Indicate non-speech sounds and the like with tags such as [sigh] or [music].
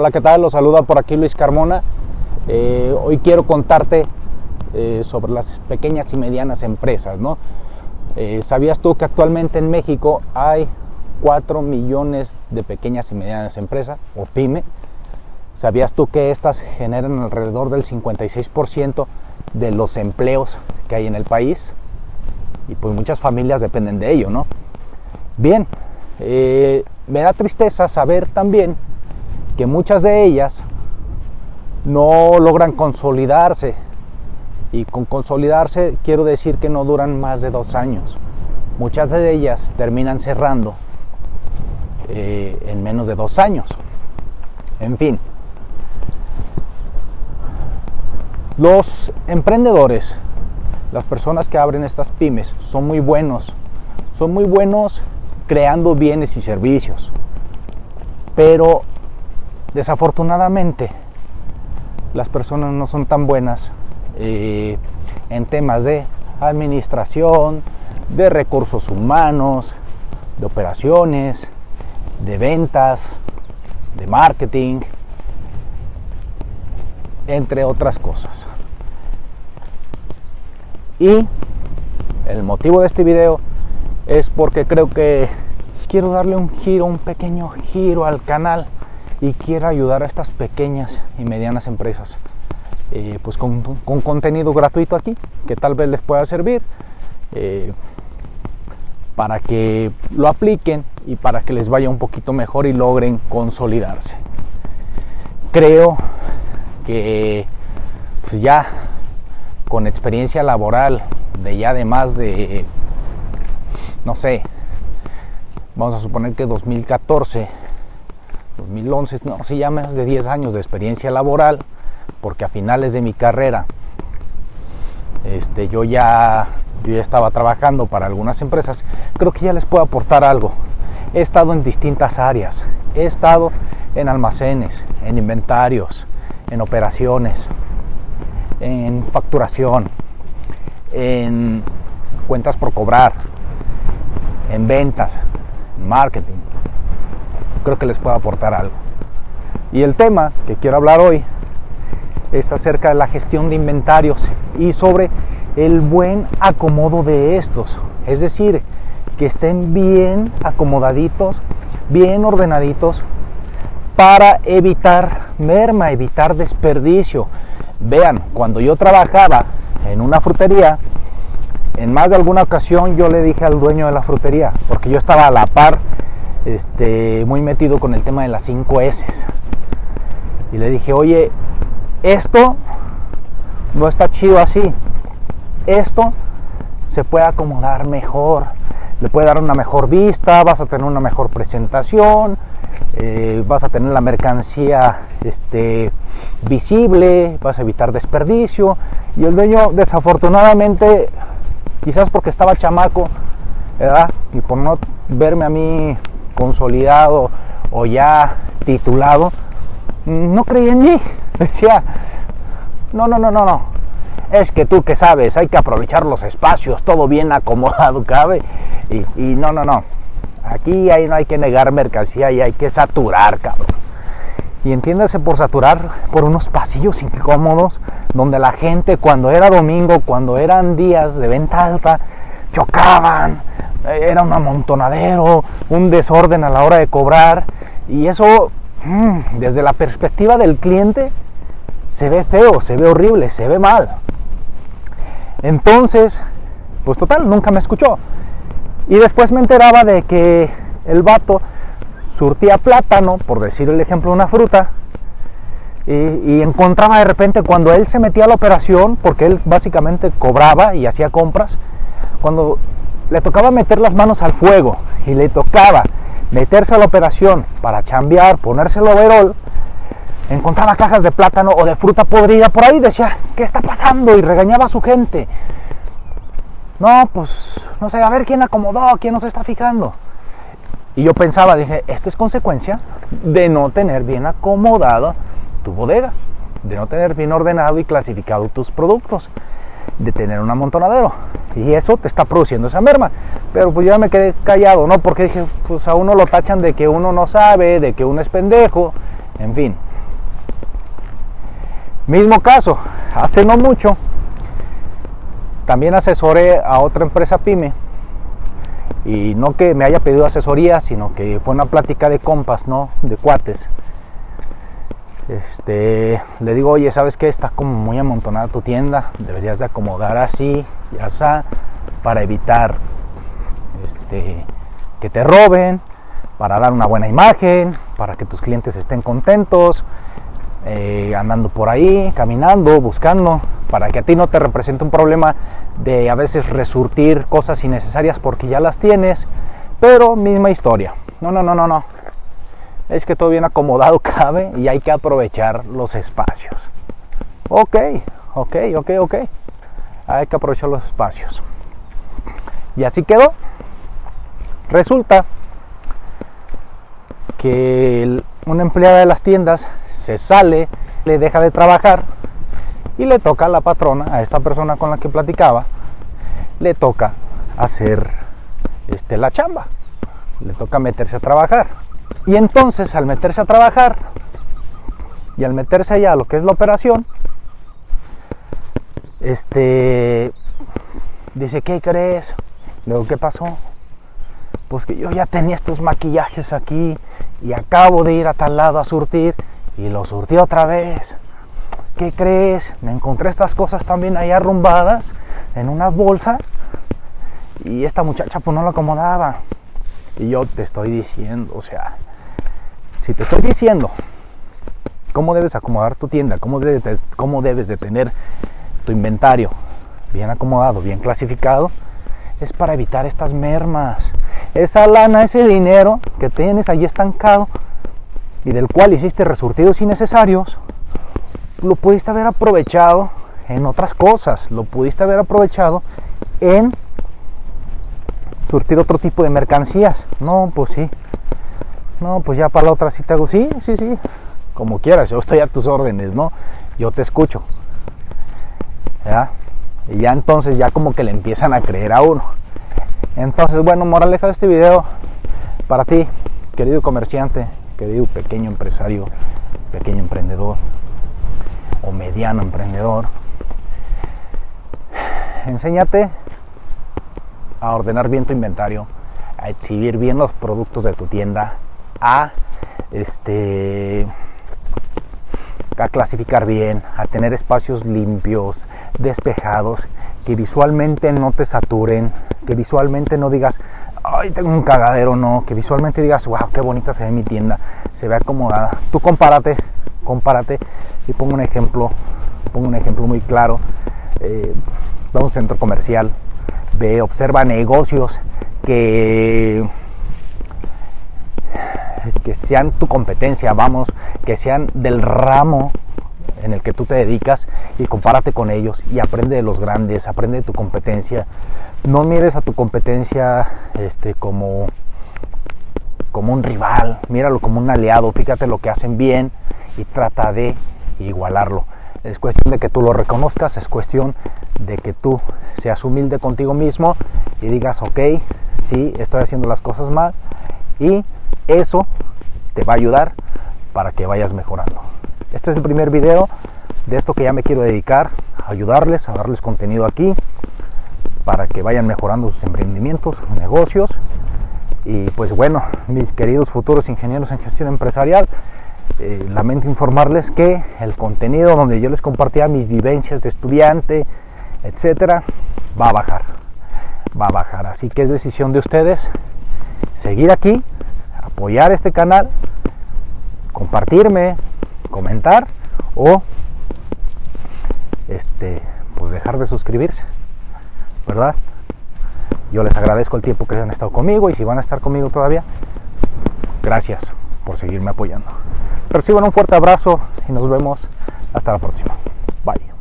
Hola, ¿qué tal? Los saluda por aquí Luis Carmona. Eh, hoy quiero contarte eh, sobre las pequeñas y medianas empresas, ¿no? Eh, ¿Sabías tú que actualmente en México hay 4 millones de pequeñas y medianas empresas, o PYME? ¿Sabías tú que estas generan alrededor del 56% de los empleos que hay en el país? Y pues muchas familias dependen de ello, ¿no? Bien, me da tristeza saber también que muchas de ellas no logran consolidarse. Y con consolidarse quiero decir que no duran más de dos años. Muchas de ellas terminan cerrando eh, en menos de dos años. En fin, los emprendedores, las personas que abren estas pymes, son muy buenos. Son muy buenos creando bienes y servicios. Pero Desafortunadamente, las personas no son tan buenas eh, en temas de administración, de recursos humanos, de operaciones, de ventas, de marketing, entre otras cosas. Y el motivo de este video es porque creo que quiero darle un giro, un pequeño giro al canal y quiero ayudar a estas pequeñas y medianas empresas eh, pues con, contenido gratuito aquí que tal vez les pueda servir eh, para que lo apliquen y para que les vaya un poquito mejor y logren consolidarse. Creo que pues ya con experiencia laboral de ya de más de no sé vamos a suponer que 2014 2011, no, sí, ya más de 10 años de experiencia laboral, porque a finales de mi carrera este, yo, ya, yo ya estaba trabajando para algunas empresas, creo que ya les puedo aportar algo. He estado en distintas áreas, he estado en almacenes, en inventarios, en operaciones, en facturación, en cuentas por cobrar, en ventas, en marketing, creo que les puedo aportar algo. Y el tema que quiero hablar hoy es acerca de la gestión de inventarios y sobre el buen acomodo de estos. Es decir, que estén bien acomodaditos, bien ordenaditos para evitar merma, evitar desperdicio. Vean, cuando yo trabajaba en una frutería, en más de alguna ocasión yo le dije al dueño de la frutería, porque yo estaba a la par este, muy metido con el tema de las 5 S. Y le dije, oye, esto no está chido así. Esto se puede acomodar mejor. Le puede dar una mejor vista, vas a tener una mejor presentación, eh, vas a tener la mercancía este, visible, vas a evitar desperdicio. Y el dueño, desafortunadamente, quizás porque estaba chamaco, Y por no verme a mí consolidado o ya titulado, no creía en mí. [laughs] Decía, no, no, no, no, no. Es que tú que sabes, hay que aprovechar los espacios, todo bien acomodado [laughs] cabe. Y, no, no, no. Aquí hay, no hay que negar mercancía y hay que saturar, cabrón. Y entiéndase por saturar por unos pasillos incómodos donde la gente cuando era domingo, cuando eran días de venta alta, chocaban, era un amontonadero, un desorden a la hora de cobrar y eso mm, desde la perspectiva del cliente se ve feo, se ve horrible, se ve mal. Entonces, pues total, nunca me escuchó. Y después me enteraba de que el vato surtía plátano, por decir el ejemplo, una fruta, y, y, encontraba de repente cuando él se metía a la operación, porque él básicamente cobraba y hacía compras, cuando le tocaba meter las manos al fuego y le tocaba meterse a la operación para chambear, ponerse el overol, encontraba cajas de plátano o de fruta podrida por ahí, decía, ¿qué está pasando? Y regañaba a su gente. No, pues, no sé, a ver quién acomodó, quién nos está fijando. Y yo pensaba, dije, esto es consecuencia de no tener bien acomodado tu bodega, de no tener bien ordenado y clasificado tus productos de tener un amontonadero. Y eso te está produciendo esa merma. Pero pues yo me quedé callado, ¿no? Porque dije, pues a uno lo tachan de que uno no sabe, de que uno es pendejo, en fin. Mismo caso, hace no mucho, también asesoré a otra empresa pyme y no que me haya pedido asesoría, sino que fue una plática de compas, ¿no? De cuates. Este, le digo, oye, ¿sabes qué? Está como muy amontonada tu tienda, deberías de acomodar así, ya está, para evitar este, que te roben, para dar una buena imagen, para que tus clientes estén contentos, eh, andando por ahí, caminando, buscando, para que a ti no te represente un problema de a veces resurtir cosas innecesarias porque ya las tienes, pero misma historia. No, no, no, no, no. Es que todo bien acomodado [laughs] cabe y hay que aprovechar los espacios. Ok, ok, ok, ok. Hay que aprovechar los espacios. Y así quedó. Resulta que una empleada de las tiendas se sale, le deja de trabajar y le toca a la patrona, a esta persona con la que platicaba, le toca hacer este, la chamba, le toca meterse a trabajar. Y entonces al meterse a trabajar y al meterse allá a lo que es la operación, este dice, ¿qué crees? Luego, ¿qué pasó? Pues que yo ya tenía estos maquillajes aquí y acabo de ir a tal lado a surtir y lo surtí otra vez. ¿Qué crees? Me encontré estas cosas también ahí arrumbadas en una bolsa y esta muchacha pues no lo acomodaba. Y yo te estoy diciendo, o sea, si te estoy diciendo cómo debes acomodar tu tienda, cómo debes de, cómo debes de tener tu inventario bien acomodado, bien clasificado, es para evitar estas mermas. Esa lana, ese dinero que tienes ahí estancado y del cual hiciste resurtidos innecesarios, lo pudiste haber aprovechado en otras cosas, lo pudiste haber aprovechado en surtir otro tipo de mercancías. No, pues sí. No, pues ya para la otra te hago. Sí, sí, sí. Como quieras, yo estoy a tus órdenes, ¿no? Yo te escucho. ¿Ya? Y ya entonces ya como que le empiezan a creer a uno. Entonces, bueno, moraleja de este video para ti, querido comerciante, querido pequeño empresario, pequeño emprendedor o mediano emprendedor. Enséñate a ordenar bien tu inventario, a exhibir bien los productos de tu tienda, a este a clasificar bien, a tener espacios limpios, despejados, que visualmente no te saturen, que visualmente no digas, ay, tengo un cagadero, no, que visualmente digas, wow, qué bonita se ve mi tienda, se ve acomodada. Tú compárate, compárate y pongo un ejemplo, pongo un ejemplo muy claro. Eh, va a un centro comercial, ve, observa negocios que que sean tu competencia, vamos, que sean del ramo en el que tú te dedicas y compárate con ellos y aprende de los grandes, aprende de tu competencia. No mires a tu competencia este, como, como un rival, míralo como un aliado, fíjate lo que hacen bien y trata de igualarlo. Es cuestión de que tú lo reconozcas, es cuestión de que tú seas humilde contigo mismo y digas, ok, sí, estoy haciendo las cosas mal y eso te va a ayudar para que vayas mejorando. Este es el primer video de esto que ya me quiero dedicar, a ayudarles, a darles contenido aquí para que vayan mejorando sus emprendimientos, sus negocios. Y pues bueno, mis queridos futuros ingenieros en gestión empresarial, eh, lamento informarles que el contenido donde yo les compartía mis vivencias de estudiante, etcétera, va a bajar. Va a bajar. Así que es decisión de ustedes seguir aquí, apoyar este canal, compartirme, comentar o este pues dejar de suscribirse, ¿verdad? Yo les agradezco el tiempo que han estado conmigo y si van a estar conmigo todavía, gracias por seguirme apoyando. Reciban un fuerte abrazo y nos vemos hasta la próxima. Bye.